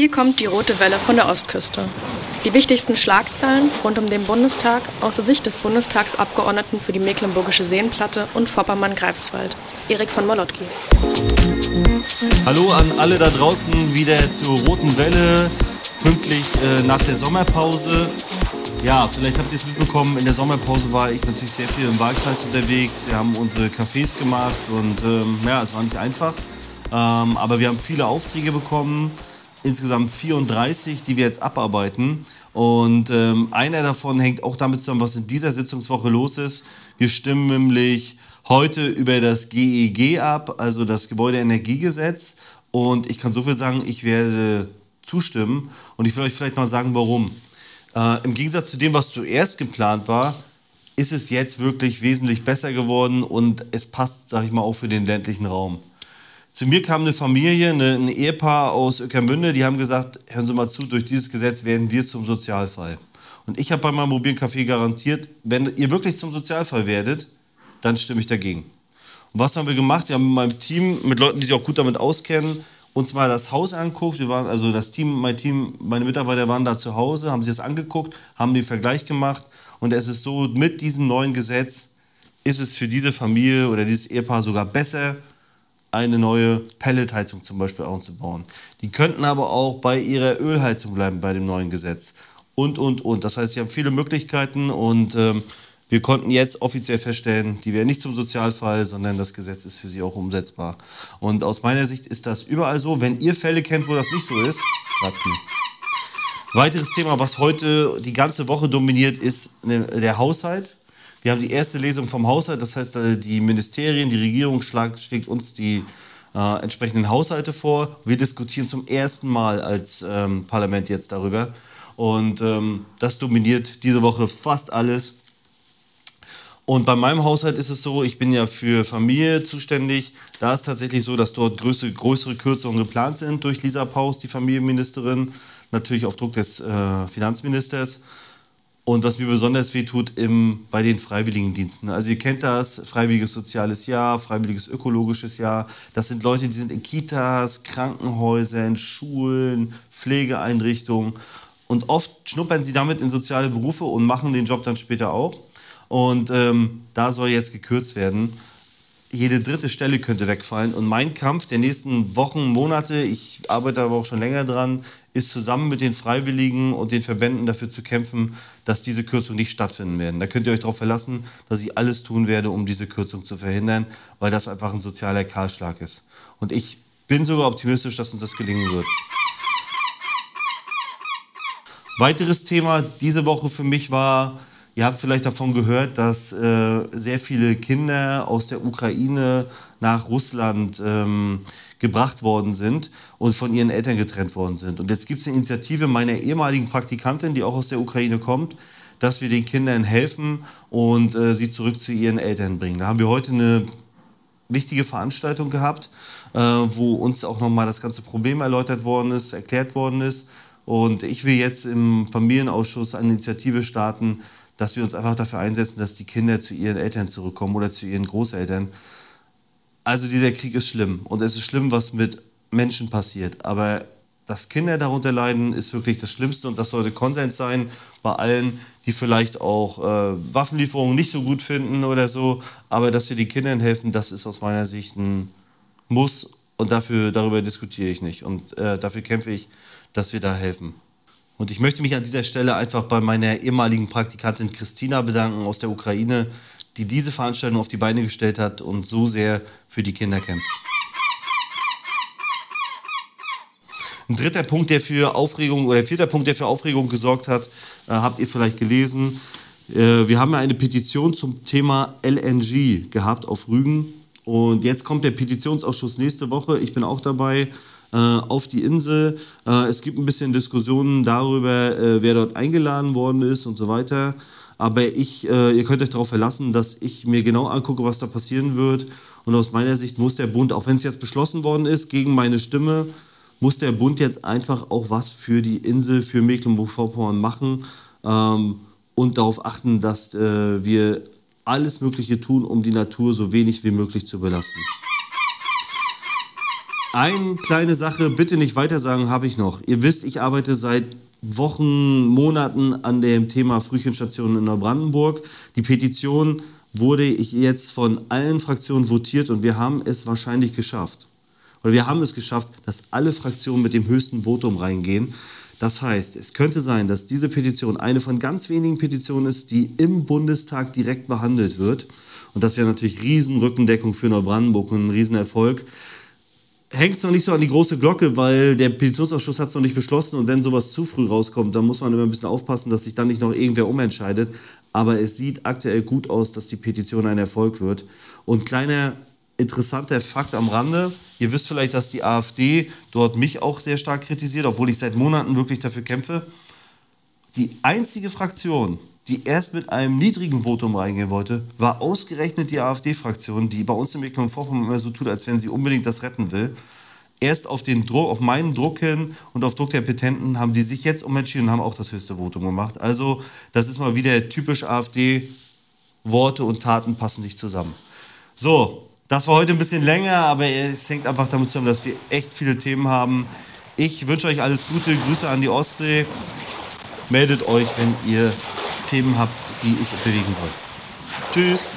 Hier kommt die rote Welle von der Ostküste. Die wichtigsten Schlagzeilen rund um den Bundestag aus der Sicht des Bundestagsabgeordneten für die Mecklenburgische Seenplatte und Vorpommern-Greifswald, Erik von Molotki. Hallo an alle da draußen, wieder zur roten Welle, pünktlich äh, nach der Sommerpause. Ja, vielleicht habt ihr es mitbekommen, in der Sommerpause war ich natürlich sehr viel im Wahlkreis unterwegs. Wir haben unsere Cafés gemacht und ähm, ja, es war nicht einfach. Ähm, aber wir haben viele Aufträge bekommen insgesamt 34, die wir jetzt abarbeiten. Und ähm, einer davon hängt auch damit zusammen, was in dieser Sitzungswoche los ist. Wir stimmen nämlich heute über das GEG e ab, also das Gebäudeenergiegesetz. Und ich kann so viel sagen, ich werde zustimmen. Und ich will euch vielleicht mal sagen, warum. Äh, Im Gegensatz zu dem, was zuerst geplant war, ist es jetzt wirklich wesentlich besser geworden und es passt, sag ich mal, auch für den ländlichen Raum. Zu mir kam eine Familie, eine, ein Ehepaar aus Öckermünde, die haben gesagt, hören Sie mal zu, durch dieses Gesetz werden wir zum Sozialfall. Und ich habe bei meinem mobilen Café garantiert, wenn ihr wirklich zum Sozialfall werdet, dann stimme ich dagegen. Und was haben wir gemacht? Wir haben mit meinem Team, mit Leuten, die sich auch gut damit auskennen, uns mal das Haus angeguckt. Wir waren, also das Team, mein Team, meine Mitarbeiter waren da zu Hause, haben sich das angeguckt, haben den Vergleich gemacht. Und es ist so, mit diesem neuen Gesetz ist es für diese Familie oder dieses Ehepaar sogar besser, eine neue Pelletheizung zum Beispiel einzubauen. Die könnten aber auch bei ihrer Ölheizung bleiben bei dem neuen Gesetz. Und, und, und. Das heißt, sie haben viele Möglichkeiten und ähm, wir konnten jetzt offiziell feststellen, die wären nicht zum Sozialfall, sondern das Gesetz ist für sie auch umsetzbar. Und aus meiner Sicht ist das überall so. Wenn ihr Fälle kennt, wo das nicht so ist, schreibt mir. Weiteres Thema, was heute die ganze Woche dominiert, ist ne, der Haushalt. Wir haben die erste Lesung vom Haushalt, das heißt, äh, die Ministerien, die Regierung schlägt uns die äh, entsprechenden Haushalte vor. Wir diskutieren zum ersten Mal als ähm, Parlament jetzt darüber. Und ähm, das dominiert diese Woche fast alles. Und bei meinem Haushalt ist es so, ich bin ja für Familie zuständig. Da ist tatsächlich so, dass dort größere, größere Kürzungen geplant sind durch Lisa Paus, die Familienministerin, natürlich auf Druck des äh, Finanzministers. Und was mir besonders weh tut im, bei den Freiwilligendiensten. Also ihr kennt das, freiwilliges soziales Jahr, freiwilliges ökologisches Jahr. Das sind Leute, die sind in Kitas, Krankenhäusern, Schulen, Pflegeeinrichtungen. Und oft schnuppern sie damit in soziale Berufe und machen den Job dann später auch. Und ähm, da soll jetzt gekürzt werden. Jede dritte Stelle könnte wegfallen. Und mein Kampf der nächsten Wochen, Monate, ich arbeite aber auch schon länger dran, ist zusammen mit den Freiwilligen und den Verbänden dafür zu kämpfen, dass diese Kürzungen nicht stattfinden werden. Da könnt ihr euch darauf verlassen, dass ich alles tun werde, um diese Kürzung zu verhindern, weil das einfach ein sozialer Kahlschlag ist. Und ich bin sogar optimistisch, dass uns das gelingen wird. Weiteres Thema diese Woche für mich war, ihr habt vielleicht davon gehört, dass äh, sehr viele Kinder aus der Ukraine nach Russland ähm, gebracht worden sind und von ihren Eltern getrennt worden sind. Und jetzt gibt es eine Initiative meiner ehemaligen Praktikantin, die auch aus der Ukraine kommt, dass wir den Kindern helfen und äh, sie zurück zu ihren Eltern bringen. Da haben wir heute eine wichtige Veranstaltung gehabt, äh, wo uns auch nochmal das ganze Problem erläutert worden ist, erklärt worden ist. Und ich will jetzt im Familienausschuss eine Initiative starten, dass wir uns einfach dafür einsetzen, dass die Kinder zu ihren Eltern zurückkommen oder zu ihren Großeltern also dieser Krieg ist schlimm und es ist schlimm, was mit Menschen passiert. Aber dass Kinder darunter leiden, ist wirklich das Schlimmste und das sollte Konsens sein bei allen, die vielleicht auch äh, Waffenlieferungen nicht so gut finden oder so. Aber dass wir den Kindern helfen, das ist aus meiner Sicht ein Muss und dafür, darüber diskutiere ich nicht. Und äh, dafür kämpfe ich, dass wir da helfen. Und ich möchte mich an dieser Stelle einfach bei meiner ehemaligen Praktikantin Christina bedanken aus der Ukraine, die diese Veranstaltung auf die Beine gestellt hat und so sehr für die Kinder kämpft. Ein dritter Punkt, der für Aufregung oder vierter Punkt, der für Aufregung gesorgt hat, äh, habt ihr vielleicht gelesen. Äh, wir haben ja eine Petition zum Thema LNG gehabt auf Rügen. Und jetzt kommt der Petitionsausschuss nächste Woche. Ich bin auch dabei äh, auf die Insel. Äh, es gibt ein bisschen Diskussionen darüber, äh, wer dort eingeladen worden ist und so weiter. Aber ich, äh, ihr könnt euch darauf verlassen, dass ich mir genau angucke, was da passieren wird. Und aus meiner Sicht muss der Bund, auch wenn es jetzt beschlossen worden ist, gegen meine Stimme, muss der Bund jetzt einfach auch was für die Insel, für Mecklenburg-Vorpommern machen ähm, und darauf achten, dass äh, wir alles Mögliche tun, um die Natur so wenig wie möglich zu belasten. Eine kleine Sache, bitte nicht weitersagen, habe ich noch. Ihr wisst, ich arbeite seit Wochen, Monaten an dem Thema Frühchenstationen in Neubrandenburg. Die Petition wurde ich jetzt von allen Fraktionen votiert und wir haben es wahrscheinlich geschafft. Oder wir haben es geschafft, dass alle Fraktionen mit dem höchsten Votum reingehen. Das heißt, es könnte sein, dass diese Petition eine von ganz wenigen Petitionen ist, die im Bundestag direkt behandelt wird. Und das wäre natürlich Riesenrückendeckung für Neubrandenburg und ein Riesenerfolg hängt es noch nicht so an die große Glocke, weil der Petitionsausschuss hat es noch nicht beschlossen und wenn sowas zu früh rauskommt, dann muss man immer ein bisschen aufpassen, dass sich dann nicht noch irgendwer umentscheidet. Aber es sieht aktuell gut aus, dass die Petition ein Erfolg wird. Und kleiner interessanter Fakt am Rande, ihr wisst vielleicht, dass die AfD dort mich auch sehr stark kritisiert, obwohl ich seit Monaten wirklich dafür kämpfe. Die einzige Fraktion, die erst mit einem niedrigen Votum reingehen wollte, war ausgerechnet die AfD-Fraktion, die bei uns in Mecklenburg-Vorpommern immer so tut, als wenn sie unbedingt das retten will. Erst auf, den Druck, auf meinen Druck hin und auf Druck der Petenten haben die sich jetzt umentschieden und haben auch das höchste Votum gemacht. Also das ist mal wieder typisch AfD, Worte und Taten passen nicht zusammen. So, das war heute ein bisschen länger, aber es hängt einfach damit zusammen, dass wir echt viele Themen haben. Ich wünsche euch alles Gute, Grüße an die Ostsee. Meldet euch, wenn ihr Themen habt, die ich bewegen soll. Tschüss.